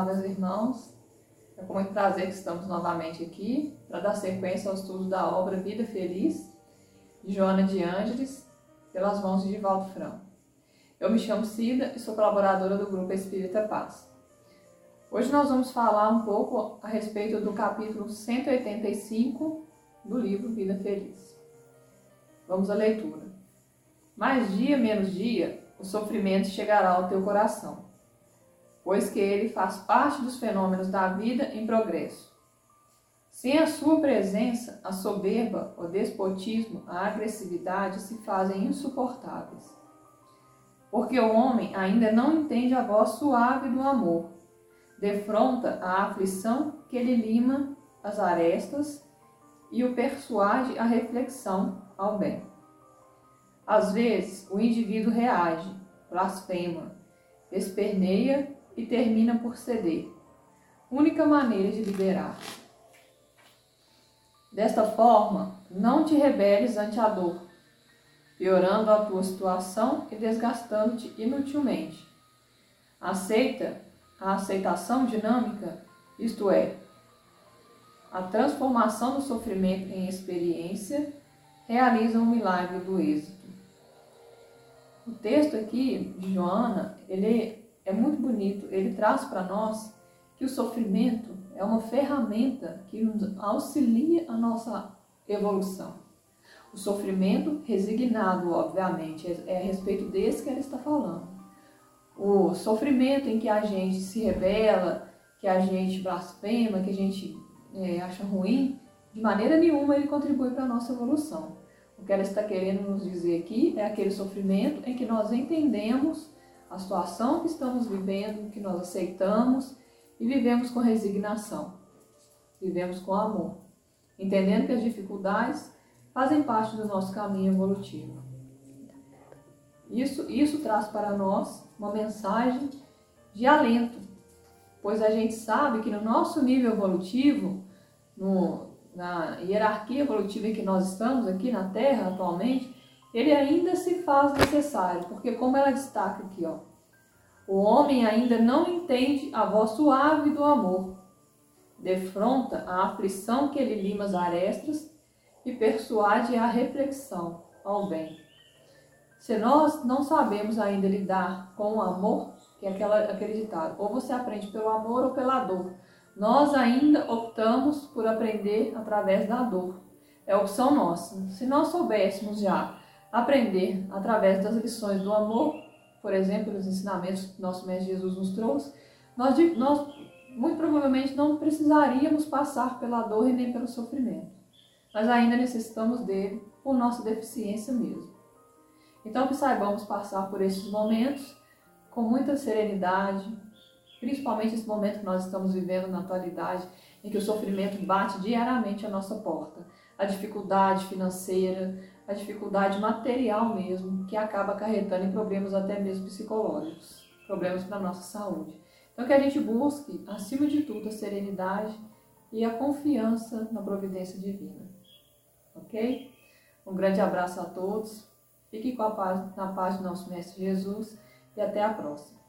meus irmãos. É com muito prazer que estamos novamente aqui para dar sequência ao estudo da obra Vida Feliz, de Joana de Ângeles, pelas mãos de Divaldo Franco. Eu me chamo Cida e sou colaboradora do Grupo Espírita Paz. Hoje nós vamos falar um pouco a respeito do capítulo 185 do livro Vida Feliz. Vamos à leitura. Mais dia menos dia, o sofrimento chegará ao teu coração pois que ele faz parte dos fenômenos da vida em progresso. Sem a sua presença, a soberba, o despotismo, a agressividade se fazem insuportáveis. Porque o homem ainda não entende a voz suave do amor, defronta a aflição que lhe lima as arestas e o persuade à reflexão ao bem. Às vezes, o indivíduo reage, blasfema, esperneia e termina por ceder. Única maneira de liberar. Desta forma, não te rebeles ante a dor, piorando a tua situação e desgastando-te inutilmente. Aceita a aceitação dinâmica, isto é, a transformação do sofrimento em experiência, realiza um milagre do êxito. O texto aqui de Joana, ele é muito bonito. Ele traz para nós que o sofrimento é uma ferramenta que nos auxilia a nossa evolução. O sofrimento resignado, obviamente, é, é a respeito desse que ele está falando. O sofrimento em que a gente se rebela, que a gente blasfema, que a gente é, acha ruim, de maneira nenhuma ele contribui para a nossa evolução. O que ela está querendo nos dizer aqui é aquele sofrimento em que nós entendemos a situação que estamos vivendo, que nós aceitamos e vivemos com resignação, vivemos com amor, entendendo que as dificuldades fazem parte do nosso caminho evolutivo. Isso, isso traz para nós uma mensagem de alento, pois a gente sabe que no nosso nível evolutivo, no, na hierarquia evolutiva em que nós estamos aqui na Terra atualmente, ele ainda se faz necessário, porque como ela destaca aqui, ó, o homem ainda não entende a voz suave do amor, defronta a aflição que lhe lima as arestas e persuade a reflexão ao bem. Se nós não sabemos ainda lidar com o amor, que é aquela, aquele ditado, ou você aprende pelo amor ou pela dor, nós ainda optamos por aprender através da dor. É opção nossa. Se nós soubéssemos já aprender através das lições do amor, por exemplo, nos ensinamentos que nosso Mestre Jesus nos trouxe, nós, nós muito provavelmente não precisaríamos passar pela dor e nem pelo sofrimento. Mas ainda necessitamos dele por nossa deficiência mesmo. Então, que saibamos passar por esses momentos com muita serenidade, principalmente esse momento que nós estamos vivendo na atualidade, em que o sofrimento bate diariamente à nossa porta. A dificuldade financeira, a dificuldade material mesmo, que acaba acarretando em problemas até mesmo psicológicos, problemas para a nossa saúde. Então, que a gente busque, acima de tudo, a serenidade e a confiança na providência divina. Ok? Um grande abraço a todos. Fique com a paz, na paz do nosso Mestre Jesus e até a próxima.